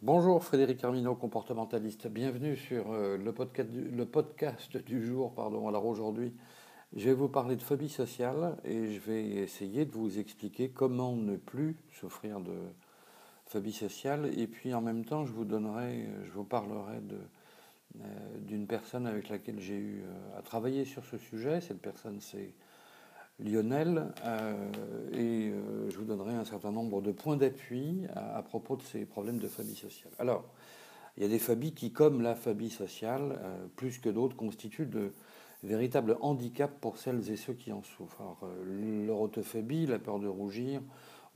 Bonjour Frédéric Armino, comportementaliste. Bienvenue sur euh, le, podcast du, jour. Pardon. Alors aujourd'hui, je vais vous parler de phobie sociale et je vais essayer de vous expliquer comment ne plus souffrir de phobie sociale. Et puis en même temps, je vous donnerai, je vous parlerai euh, d'une personne avec laquelle j'ai eu euh, à travailler sur ce sujet. Cette personne, c'est Lionel, euh, et euh, je vous donnerai un certain nombre de points d'appui à, propos de ces problèmes de phobie sociale. Alors, il y a des phobies qui, comme la phobie sociale, euh, plus que d'autres, constituent de véritables handicaps pour celles et ceux qui en souffrent. Alors, l'orotophobie, la peur de rougir,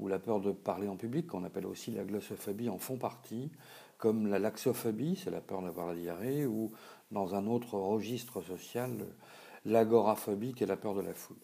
ou la peur de parler en public, qu'on appelle aussi la glossophobie, en font partie, comme la laxophobie, c'est la peur d'avoir la diarrhée, ou dans un autre registre social, l'agoraphobie, qui est la peur de la foule.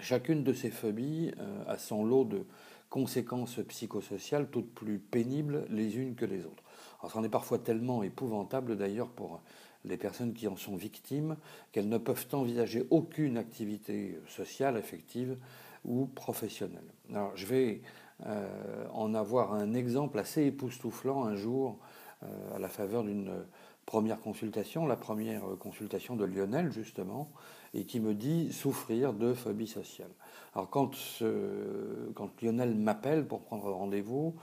Chacune de ces phobies euh, a son lot de conséquences psychosociales toutes plus pénibles les unes que les autres. Alors, c'en est parfois tellement épouvantable d'ailleurs pour les personnes qui en sont victimes qu'elles ne peuvent envisager aucune activité sociale, affective ou professionnelle. Alors, je vais euh, en avoir un exemple assez époustouflant un jour à la faveur d'une première consultation, la première consultation de Lionel justement, et qui me dit souffrir de phobie sociale. Alors quand, Lionel m'appelle pour prendre rendez-vous,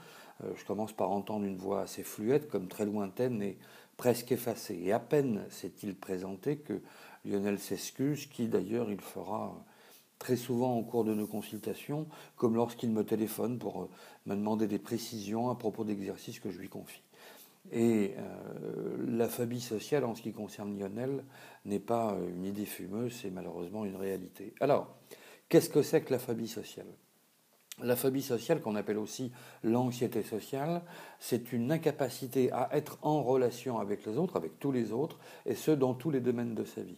euh, je commence par entendre une voix assez fluette, comme très lointaine et presque effacée. Et à peine s'est-il présenté que Lionel s'excuse, qui d'ailleurs il fera très souvent au cours de nos consultations, comme lorsqu'il me téléphone pour euh, me demander des précisions à propos d'exercices que je lui confie. Et euh, la phobie sociale, en ce qui concerne Lionel, n'est pas une idée fumeuse, c'est malheureusement une réalité. Alors, qu'est-ce que c'est que la phobie sociale? La phobie sociale, qu'on appelle aussi l'anxiété sociale, c'est une incapacité à être en relation avec les autres, avec tous les autres, et ce, dans tous les domaines de sa vie.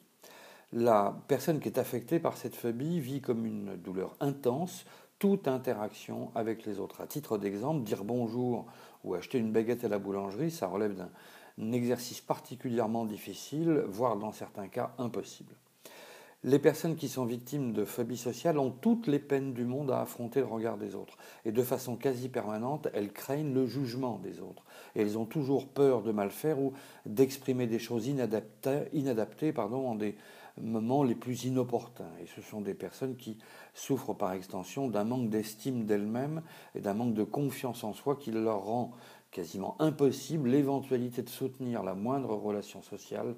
La personne qui est affectée par cette phobie vit comme une douleur intense, toute interaction avec les autres. À titre d'exemple, dire bonjour ou acheter une baguette à la boulangerie, ça relève d'un exercice particulièrement difficile, voire dans certains cas impossible. Les personnes qui sont victimes de phobie sociale ont toutes les peines du monde à affronter le regard des autres. Et de façon quasi permanente, elles craignent le jugement des autres. Et elles ont toujours peur de mal faire ou d'exprimer des choses inadaptées, pardon, en des moments les plus inopportuns. Et ce sont des personnes qui souffrent par extension d'un manque d'estime d'elles-mêmes et d'un manque de confiance en soi qui leur rend quasiment impossible l'éventualité de soutenir la moindre relation sociale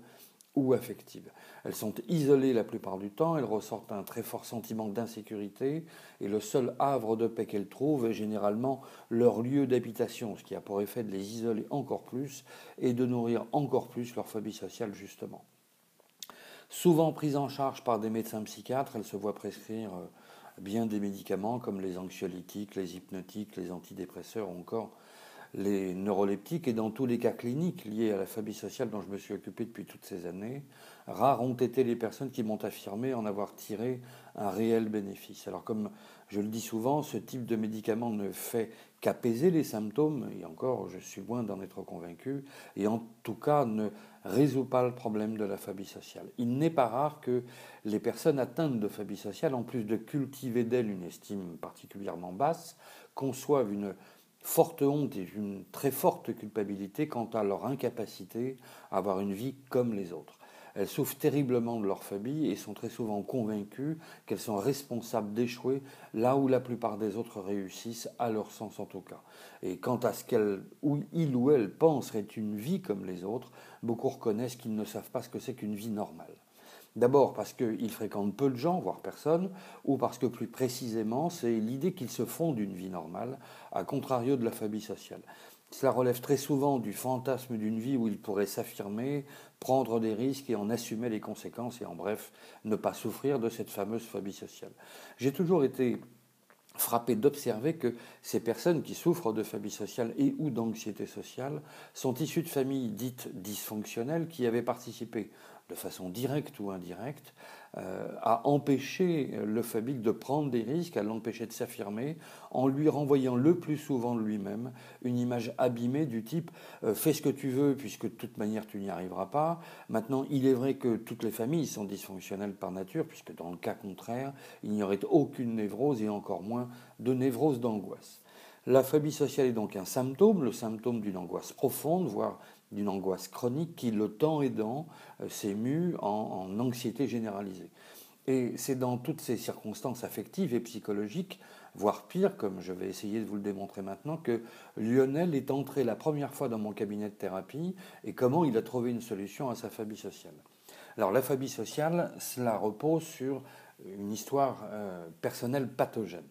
ou affective. Elles sont isolées la plupart du temps, elles ressortent un très fort sentiment d'insécurité, et le seul havre de paix qu'elles trouvent est généralement leur lieu d'habitation, ce qui a pour effet de les isoler encore plus et de nourrir encore plus leur phobie sociale justement. Souvent prises en charge par des médecins psychiatres, elles se voient prescrire euh, bien des médicaments comme les anxiolytiques, les hypnotiques, les antidépresseurs ou encore les neuroleptiques et dans tous les cas cliniques liés à la phobie sociale dont je me suis occupé depuis toutes ces années, rares ont été les personnes qui m'ont affirmé en avoir tiré un réel bénéfice. Alors comme je le dis souvent, ce type de médicament ne fait qu'apaiser les symptômes, et encore je suis loin d'en être convaincu, et en tout cas ne résout pas le problème de la phobie sociale. Il n'est pas rare que les personnes atteintes de phobie sociale, en plus de cultiver d'elles une estime particulièrement basse, conçoivent une forte honte et une très forte culpabilité quant à leur incapacité à avoir une vie comme les autres. Elles souffrent terriblement de leur phobie et sont très souvent convaincues qu'elles sont responsables d'échouer là où la plupart des autres réussissent, à leur sens en tout cas. Et quant à ce qu'elles, ou il ou elle pense être une vie comme les autres, beaucoup reconnaissent qu'ils ne savent pas ce que c'est qu'une vie normale. D'abord parce qu'ils fréquentent peu de gens, voire personne, ou parce que plus précisément, c'est l'idée qu'ils se font d'une vie normale, à contrario de la phobie sociale. Cela relève très souvent du fantasme d'une vie où ils pourraient s'affirmer, prendre des risques et en assumer les conséquences, et en bref, ne pas souffrir de cette fameuse phobie sociale. J'ai toujours été frappé d'observer que ces personnes qui souffrent de phobie sociale et ou d'anxiété sociale sont issues de familles dites dysfonctionnelles qui avaient participé de façon directe ou indirecte euh, à empêcher le phobique de prendre des risques, à l'empêcher de s'affirmer, en lui renvoyant le plus souvent lui-même une image abîmée du type euh, fais ce que tu veux puisque de toute manière tu n'y arriveras pas. Maintenant, il est vrai que toutes les familles sont dysfonctionnelles par nature, puisque dans le cas contraire, il n'y aurait aucune névrose et encore moins de névrose d'angoisse. La phobie sociale est donc un symptôme, le symptôme d'une angoisse profonde, voire d'une angoisse chronique qui, le temps aidant, euh, s'est en anxiété généralisée. Et c'est dans toutes ces circonstances affectives et psychologiques, voire pire, comme je vais essayer de vous le démontrer maintenant, que Lionel est entré la première fois dans mon cabinet de thérapie et comment il a trouvé une solution à sa phobie sociale. Alors la phobie sociale, cela repose sur une histoire euh, personnelle pathogène.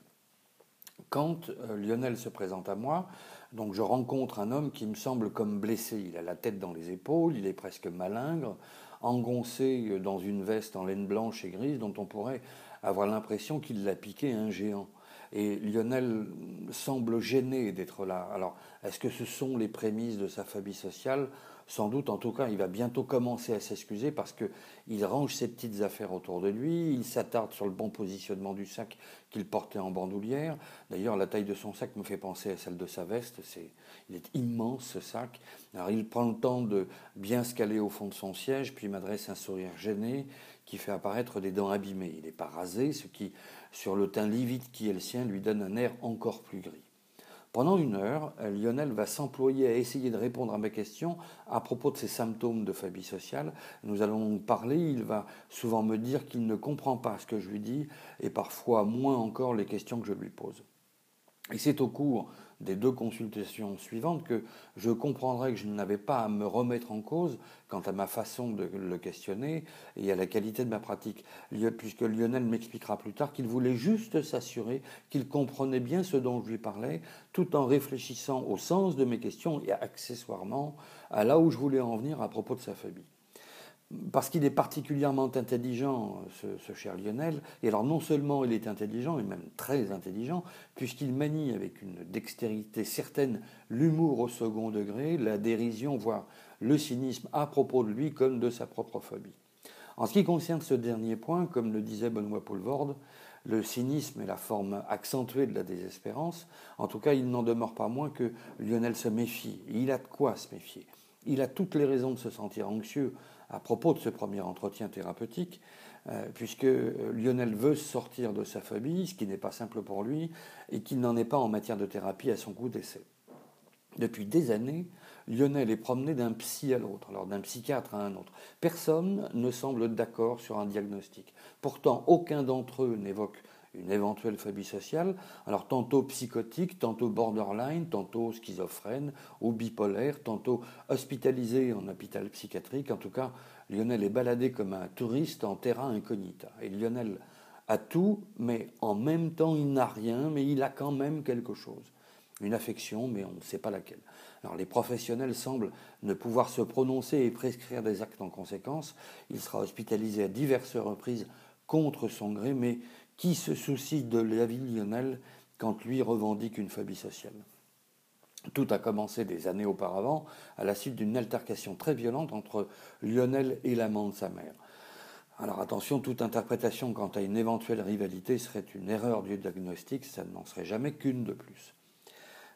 Quand euh, Lionel se présente à moi, donc je rencontre un homme qui me semble comme blessé. Il a la tête dans les épaules, il est presque malingre, engoncé dans une veste en laine blanche et grise dont on pourrait avoir l'impression qu'il l'a piqué un géant. Et Lionel semble gêné d'être là. Alors, est-ce que ce sont les prémices de sa phobie sociale sans doute, en tout cas, il va bientôt commencer à s'excuser parce qu'il range ses petites affaires autour de lui, il s'attarde sur le bon positionnement du sac qu'il portait en bandoulière. D'ailleurs, la taille de son sac me fait penser à celle de sa veste. C'est, il est immense ce sac. Alors, il prend le temps de bien se caler au fond de son siège, puis m'adresse un sourire gêné qui fait apparaître des dents abîmées. Il n'est pas rasé, ce qui, sur le teint livide qui est le sien, lui donne un air encore plus gris. Pendant une heure, Lionel va s'employer à essayer de répondre à mes questions à propos de ses symptômes de phobie sociale. Nous allons parler, il va souvent me dire qu'il ne comprend pas ce que je lui dis et parfois moins encore les questions que je lui pose. Et c'est au cours des deux consultations suivantes que je comprendrai que je n'avais pas à me remettre en cause quant à ma façon de le questionner et à la qualité de ma pratique, puisque Lionel m'expliquera plus tard qu'il voulait juste s'assurer qu'il comprenait bien ce dont je lui parlais, tout en réfléchissant au sens de mes questions et accessoirement à là où je voulais en venir à propos de sa phobie parce qu'il est particulièrement intelligent, ce, cher Lionel, et alors non seulement il est intelligent, et même très intelligent, puisqu'il manie avec une dextérité certaine l'humour au second degré, la dérision, voire le cynisme à propos de lui comme de sa propre phobie. En ce qui concerne ce dernier point, comme le disait Benoît Poulvorde, le cynisme est la forme accentuée de la désespérance. En tout cas, il n'en demeure pas moins que Lionel se méfie. il a de quoi se méfier. Il a toutes les raisons de se sentir anxieux à propos de ce premier entretien thérapeutique, euh, puisque euh, Lionel veut sortir de sa phobie, ce qui n'est pas simple pour lui, et qu'il n'en est pas en matière de thérapie à son goût d'essai. Depuis des années, Lionel est promené d'un psy à l'autre, alors d'un psychiatre à un autre. Personne ne semble d'accord sur un diagnostic. Pourtant, aucun d'entre eux n'évoque une éventuelle phobie sociale, alors tantôt psychotique, tantôt borderline, tantôt schizophrène ou bipolaire, tantôt hospitalisé en hôpital psychiatrique. En tout cas, Lionel est baladé comme un touriste en terra incognita. Et Lionel a tout, mais en même temps, il n'a rien, mais il a quand même quelque chose. Une affection, mais on ne sait pas laquelle. Alors les professionnels semblent ne pouvoir se prononcer et prescrire des actes en conséquence. Il sera hospitalisé à diverses reprises contre son gré, mais qui se soucie de la vie Lionel quand lui revendique une phobie sociale? Tout a commencé des années auparavant à la suite d'une altercation très violente entre Lionel et l'amant de sa mère. Alors attention, toute interprétation quant à une éventuelle rivalité serait une erreur du diagnostic, ça n'en serait jamais qu'une de plus.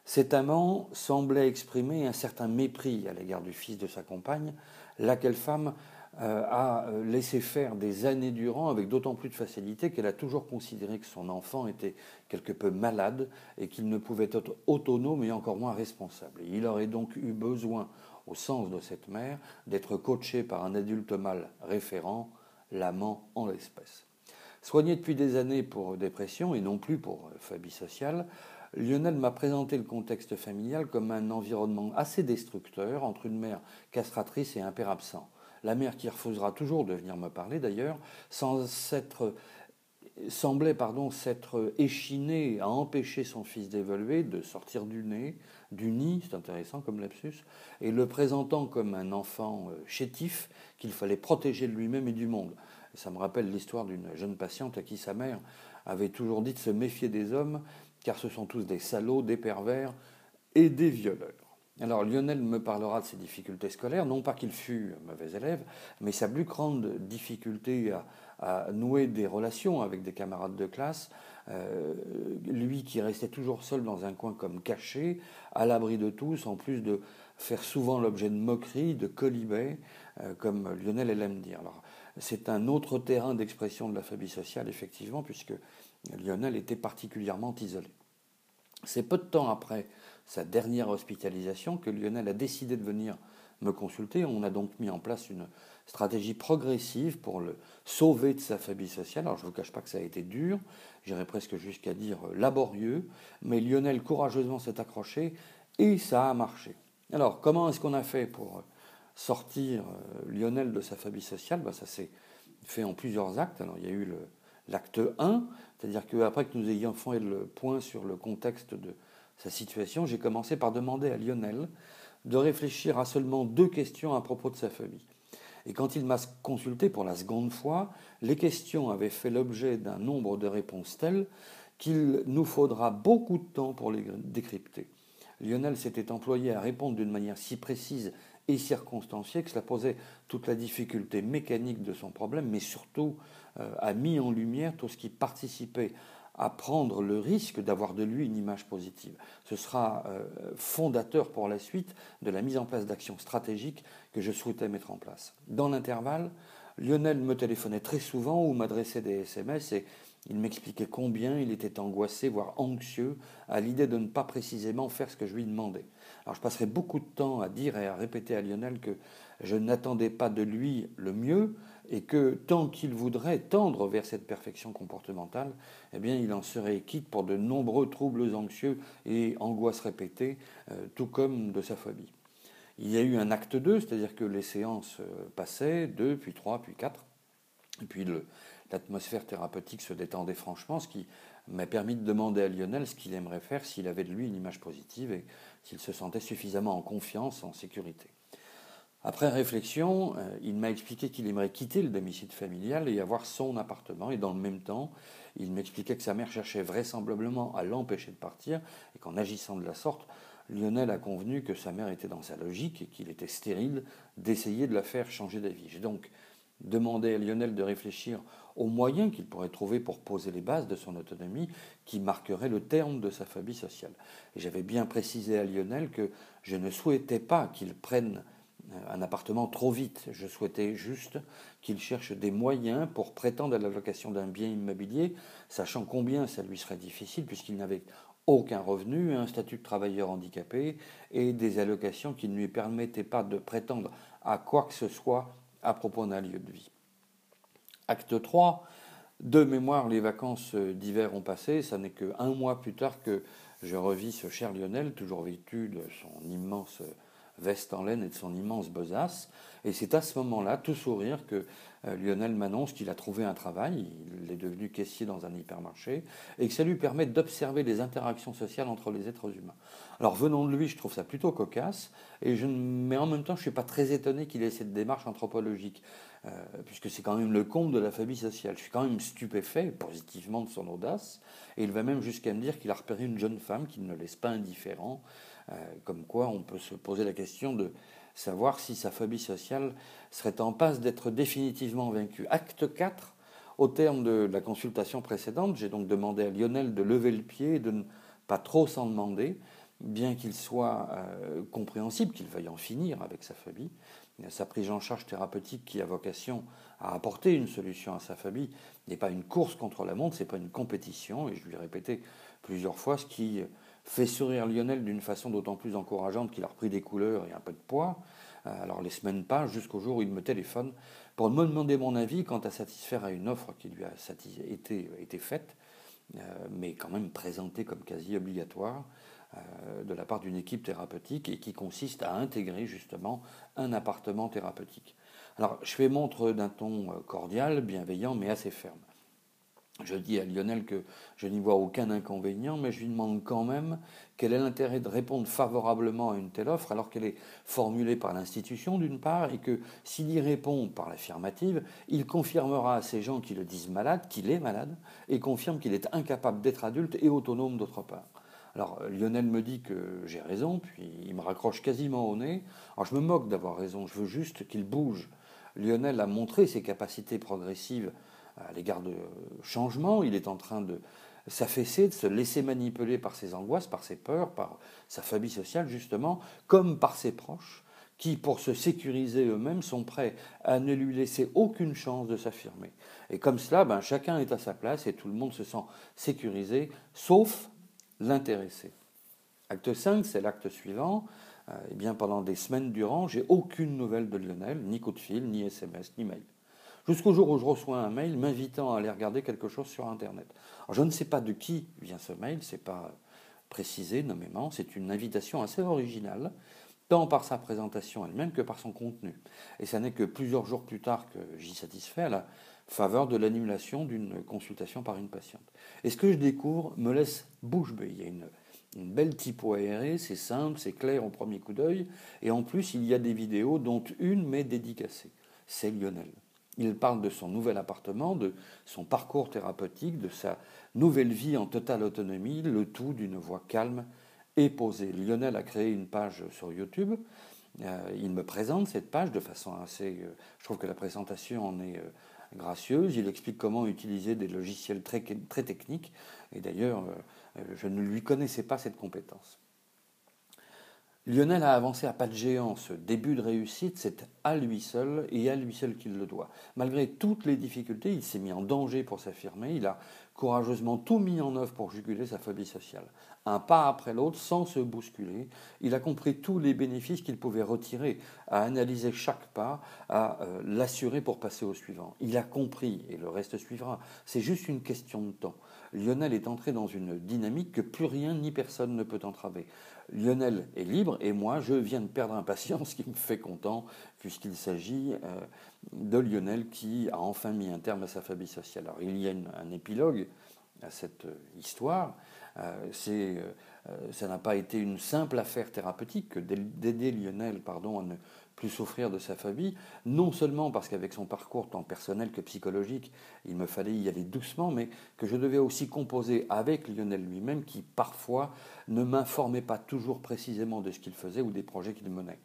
Cet amant semblait exprimer un certain mépris à l'égard du fils de sa compagne, laquelle femme a euh, laissé faire des années durant avec d'autant plus de facilité qu'elle a toujours considéré que son enfant était quelque peu malade et qu'il ne pouvait être autonome et encore moins responsable. il aurait donc eu besoin, au sens de cette mère, d'être coaché par un adulte mâle référent, l'amant en l'espèce. Soigné depuis des années pour dépression et non plus pour euh, phobie sociale, Lionel m'a présenté le contexte familial comme un environnement assez destructeur entre une mère castratrice et un père absent la mère qui refusera toujours de venir me parler d'ailleurs, sans s'être semblait pardon s'être échinée à empêcher son fils d'évoluer, de sortir du nez, du nid, c'est intéressant comme lapsus, et le présentant comme un enfant euh, chétif qu'il fallait protéger de lui-même et du monde. ça me rappelle l'histoire d'une jeune patiente à qui sa mère avait toujours dit de se méfier des hommes, car ce sont tous des salauds, des pervers et des violeurs. Alors Lionel me parlera de ses difficultés scolaires, non pas qu'il fût mauvais élève, mais sa plus grande difficulté à, nouer des relations avec des camarades de classe, euh, lui qui restait toujours seul dans un coin comme caché, à l'abri de tous, en plus de faire souvent l'objet de moqueries, de colibets, euh, comme Lionel aime dire. Alors c'est un autre terrain d'expression de la phobie sociale, effectivement, puisque Lionel était particulièrement isolé. C'est peu de temps après sa dernière hospitalisation que Lionel a décidé de venir me consulter. On a donc mis en place une stratégie progressive pour le sauver de sa phobie sociale. Alors je ne vous cache pas que ça a été dur, j'irais presque jusqu'à dire laborieux, mais Lionel courageusement s'est accroché et ça a marché. Alors comment est-ce qu'on a fait pour sortir euh, Lionel de sa phobie sociale? Ben, Ça s'est fait en plusieurs actes. Alors il y a eu l'acte 1, c'est-à-dire qu'après que nous ayons fait le point sur le contexte de sa situation, j'ai commencé par demander à Lionel de réfléchir à seulement deux questions à propos de sa phobie. Et quand il m'a consulté pour la seconde fois, les questions avaient fait l'objet d'un nombre de réponses telles qu'il nous faudra beaucoup de temps pour les décrypter. Lionel s'était employé à répondre d'une manière si précise et circonstanciée que cela posait toute la difficulté mécanique de son problème, mais surtout euh, a mis en lumière tout ce qui participait à prendre le risque d'avoir de lui une image positive. Ce sera euh, fondateur pour la suite de la mise en place d'actions stratégiques que je souhaitais mettre en place. Dans l'intervalle, Lionel me téléphonait très souvent ou m'adressait des SMS et il m'expliquait combien il était angoissé, voire anxieux, à l'idée de ne pas précisément faire ce que je lui demandais. Alors je passerai beaucoup de temps à dire et à répéter à Lionel que je n'attendais pas de lui le mieux, et que tant qu'il voudrait tendre vers cette perfection comportementale, eh bien, il en serait quitte pour de nombreux troubles anxieux et angoisses répétées, euh, tout comme de sa phobie. Il y a eu un acte 2, c'est-à-dire que les séances euh, passaient, 2, puis 3, puis 4, et puis l'atmosphère thérapeutique se détendait franchement, ce qui m'a permis de demander à Lionel ce qu'il aimerait faire s'il avait de lui une image positive et s'il se sentait suffisamment en confiance, en sécurité. Après réflexion, euh, il m'a expliqué qu'il aimerait quitter le domicile familial et avoir son appartement. Et dans le même temps, il m'expliquait que sa mère cherchait vraisemblablement à l'empêcher de partir et qu'en agissant de la sorte, Lionel a convenu que sa mère était dans sa logique et qu'il était stérile d'essayer de la faire changer d'avis. J'ai donc demandé à Lionel de réfléchir aux moyens qu'il pourrait trouver pour poser les bases de son autonomie qui marqueraient le terme de sa phobie sociale. J'avais bien précisé à Lionel que je ne souhaitais pas qu'il prenne un appartement trop vite. Je souhaitais juste qu'il cherche des moyens pour prétendre à la location d'un bien immobilier, sachant combien ça lui serait difficile puisqu'il n'avait aucun revenu, un statut de travailleur handicapé et des allocations qui ne lui permettaient pas de prétendre à quoi que ce soit à propos d'un lieu de vie. Acte 3, de mémoire, les vacances d'hiver ont passé, ça n'est qu'un mois plus tard que je revis ce cher Lionel, toujours vêtu de son immense veste en laine et de son immense besace. Et c'est à ce moment-là, tout sourire, que euh, Lionel m'annonce qu'il a trouvé un travail, il est devenu caissier dans un hypermarché, et que ça lui permet d'observer les interactions sociales entre les êtres humains. Alors venant de lui, je trouve ça plutôt cocasse, et je, mais en même temps, je ne suis pas très étonné qu'il ait cette démarche anthropologique, euh, puisque c'est quand même le comble de la famille sociale. Je suis quand même stupéfait positivement de son audace, et il va même jusqu'à me dire qu'il a repéré une jeune femme qui ne laisse pas indifférent, euh, comme quoi on peut se poser la question de savoir si sa phobie sociale serait en passe d'être définitivement vaincue. Acte 4, au terme de la consultation précédente, j'ai donc demandé à Lionel de lever le pied et de ne pas trop s'en demander, bien qu'il soit euh, compréhensible qu'il veuille en finir avec sa phobie. Sa prise en charge thérapeutique qui a vocation à apporter une solution à sa phobie n'est pas une course contre la montre, c'est pas une compétition, et je lui ai répété plusieurs fois ce qui fait sourire Lionel d'une façon d'autant plus encourageante qu'il a repris des couleurs et un peu de poids. Euh, alors les semaines passent jusqu'au jour où il me téléphone pour me demander mon avis quant à satisfaire à une offre qui lui a été, faite, euh, mais quand même présentée comme quasi obligatoire euh, de la part d'une équipe thérapeutique et qui consiste à intégrer justement un appartement thérapeutique. Alors je fais montre d'un ton cordial, bienveillant, mais assez ferme. Je dis à Lionel que je n'y vois aucun inconvénient, mais je lui demande quand même quel est l'intérêt de répondre favorablement à une telle offre alors qu'elle est formulée par l'institution d'une part, et que s'il y répond par l'affirmative, il confirmera à ces gens qui le disent malade qu'il est malade, et confirme qu'il est incapable d'être adulte et autonome d'autre part. Alors Lionel me dit que j'ai raison, puis il me raccroche quasiment au nez. Alors je me moque d'avoir raison, je veux juste qu'il bouge. Lionel a montré ses capacités progressives à l'égard de changement. Il est en train de s'affaisser, de se laisser manipuler par ses angoisses, par ses peurs, par sa famille sociale justement, comme par ses proches, qui, pour se sécuriser eux-mêmes, sont prêts à ne lui laisser aucune chance de s'affirmer. Et comme cela, ben, chacun est à sa place et tout le monde se sent sécurisé, sauf l'intéresser. Acte 5, c'est l'acte suivant. euh, eh bien, pendant des semaines durant, j'ai aucune nouvelle de Lionel, ni coup de fil, ni SMS, ni mail. Jusqu'au jour où je reçois un mail m'invitant à aller regarder quelque chose sur Internet. je ne sais pas de qui vient ce mail, c'est pas précisé nommément, c'est une invitation assez originale, tant par sa présentation elle-même que par son contenu. Et ça n'est que plusieurs jours plus tard que j'y satisfais à la faveur de l'annulation d'une consultation par une patiente. Et ce que je découvre me laisse bouche bée. Il y a une, une belle typo aérée, c'est simple, c'est clair au premier coup d'œil, et en plus il y a des vidéos dont une m'est dédicacée. C'est Lionel. Il parle de son nouvel appartement, de son parcours thérapeutique, de sa nouvelle vie en totale autonomie, le tout d'une voix calme et posée. Lionel a créé une page sur YouTube. Euh, il me présente cette page de façon assez... Euh, je trouve que la présentation en est euh, gracieuse. Il explique comment utiliser des logiciels très, très techniques. Et d'ailleurs, je ne lui connaissais pas cette compétence. Lionel a avancé à pas de géant. Ce début de réussite, c'est à lui seul et à lui seul qu'il le doit. Malgré toutes les difficultés, il s'est mis en danger pour s'affirmer. Il a courageusement tout mis en œuvre pour juguler sa phobie sociale. Un pas après l'autre, sans se bousculer, il a compris tous les bénéfices qu'il pouvait retirer, à analyser chaque pas, à euh, l'assurer pour passer au suivant. Il a compris, et le reste suivra. C'est juste une question de temps. Lionel est entré dans une dynamique que plus rien ni personne ne peut entraver. Lionel est libre et moi, je viens de perdre un patient, ce qui me fait content, puisqu'il s'agit euh, de Lionel qui a enfin mis un terme à sa phobie sociale. Alors, il y a un épilogue à cette euh, histoire. Euh, c'est, ça n'a pas été une simple affaire thérapeutique d'aider Lionel pardon, à ne plus souffrir de sa phobie, non seulement parce qu'avec son parcours tant personnel que psychologique, il me fallait y aller doucement, mais que je devais aussi composer avec Lionel lui-même, qui parfois ne m'informait pas toujours précisément de ce qu'il faisait ou des projets qu'il menait.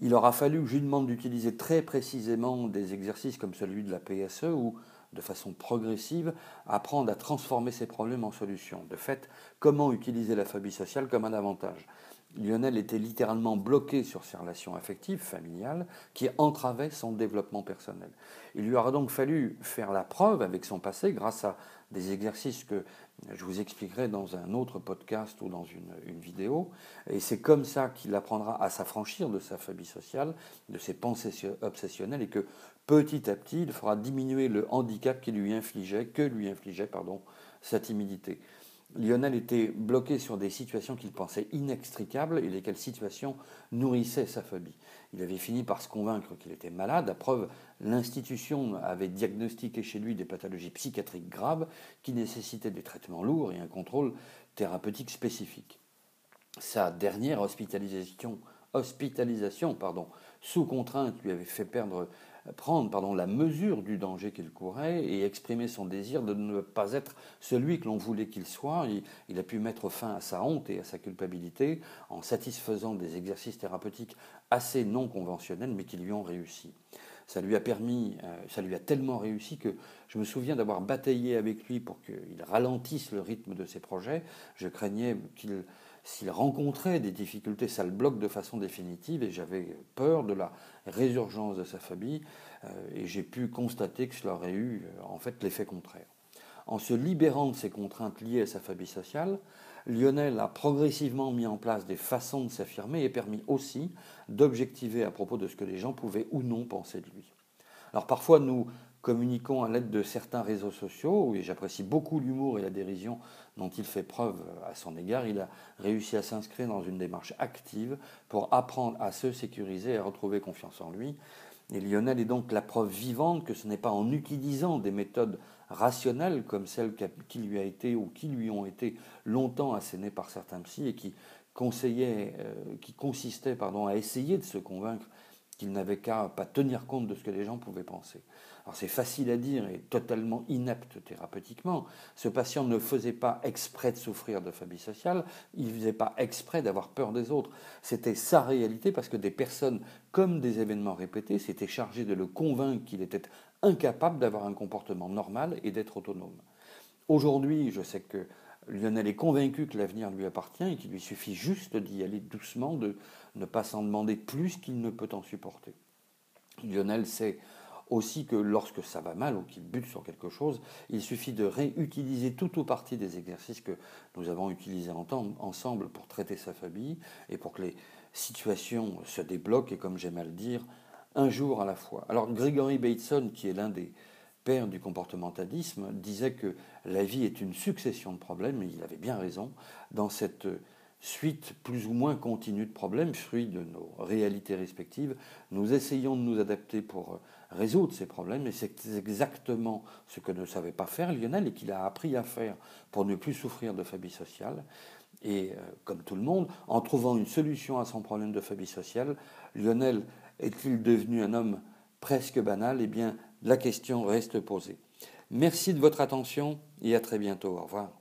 Il aura fallu que je lui demande d'utiliser très précisément des exercices comme celui de la PSE ou de façon progressive, apprendre à transformer ses problèmes en solutions. De fait, comment utiliser la phobie sociale comme un avantage? Lionel était littéralement bloqué sur ses relations affectives, familiales, qui entravaient son développement personnel. Il lui aura donc fallu faire la preuve avec son passé grâce à des exercices que je vous expliquerai dans un autre podcast ou dans une, vidéo. Et c'est comme ça qu'il apprendra à s'affranchir de sa phobie sociale, de ses pensées obsessionnelles, et que petit à petit, il fera diminuer le handicap qui lui infligeait, que lui infligeait pardon, sa timidité. Lionel était bloqué sur des situations qu'il pensait inextricables et lesquelles situations nourrissaient sa phobie. Il avait fini par se convaincre qu'il était malade. À preuve, l'institution avait diagnostiqué chez lui des pathologies psychiatriques graves qui nécessitaient des traitements lourds et un contrôle thérapeutique spécifique. Sa dernière hospitalisation, hospitalisation pardon, sous contrainte lui avait fait perdre prendre pardon, la mesure du danger qu'il courait et exprimer son désir de ne pas être celui que l'on voulait qu'il soit. Il, a pu mettre fin à sa honte et à sa culpabilité en satisfaisant des exercices thérapeutiques assez non conventionnels mais qui lui ont réussi. Ça lui a permis, euh, ça lui a tellement réussi que je me souviens d'avoir bataillé avec lui pour qu'il ralentisse le rythme de ses projets. Je craignais qu'il s'il rencontrait des difficultés, ça le bloque de façon définitive et j'avais peur de la résurgence de sa phobie euh, et j'ai pu constater que cela aurait eu euh, en fait l'effet contraire. En se libérant de ces contraintes liées à sa phobie sociale, Lionel a progressivement mis en place des façons de s'affirmer et permis aussi d'objectiver à propos de ce que les gens pouvaient ou non penser de lui. Alors parfois nous communiquons à l'aide de certains réseaux sociaux, et j'apprécie beaucoup l'humour et la dérision dont il fait preuve à son égard, il a réussi à s'inscrire dans une démarche active pour apprendre à se sécuriser et à retrouver confiance en lui. Et Lionel est donc la preuve vivante que ce n'est pas en utilisant des méthodes rationnelles comme celles qui lui a été ou qui lui ont été longtemps assénées par certains psys et qui euh, consistaient à essayer de se convaincre qu'il n'avait qu'à pas tenir compte de ce que les gens pouvaient penser. C'est facile à dire et totalement inepte thérapeutiquement. Ce patient ne faisait pas exprès de souffrir de phobie sociale, il ne faisait pas exprès d'avoir peur des autres. C'était sa réalité parce que des personnes, comme des événements répétés, s'étaient chargées de le convaincre qu'il était incapable d'avoir un comportement normal et d'être autonome. Aujourd'hui, je sais que Lionel est convaincu que l'avenir lui appartient et qu'il lui suffit juste d'y aller doucement, de ne pas s'en demander plus qu'il ne peut en supporter. Lionel sait aussi que lorsque ça va mal ou qu'il bute sur quelque chose, il suffit de réutiliser tout ou partie des exercices que nous avons utilisés ensemble pour traiter sa phobie et pour que les situations se débloquent et, comme j'aime à le dire, un jour à la fois. Alors Gregory Bateson, qui est l'un des pères du comportementalisme, disait que la vie est une succession de problèmes, et il avait bien raison, dans cette suite plus ou moins continue de problèmes, fruits de nos réalités respectives, nous essayons de nous adapter pour résoudre ces problèmes, et c'est exactement ce que ne savait pas faire Lionel et qu'il a appris à faire pour ne plus souffrir de phobie sociale. Et euh, comme tout le monde, en trouvant une solution à son problème de phobie sociale, Lionel est-il devenu un homme presque banal? Eh bien, la question reste posée. Merci de votre attention et à très bientôt. Au revoir.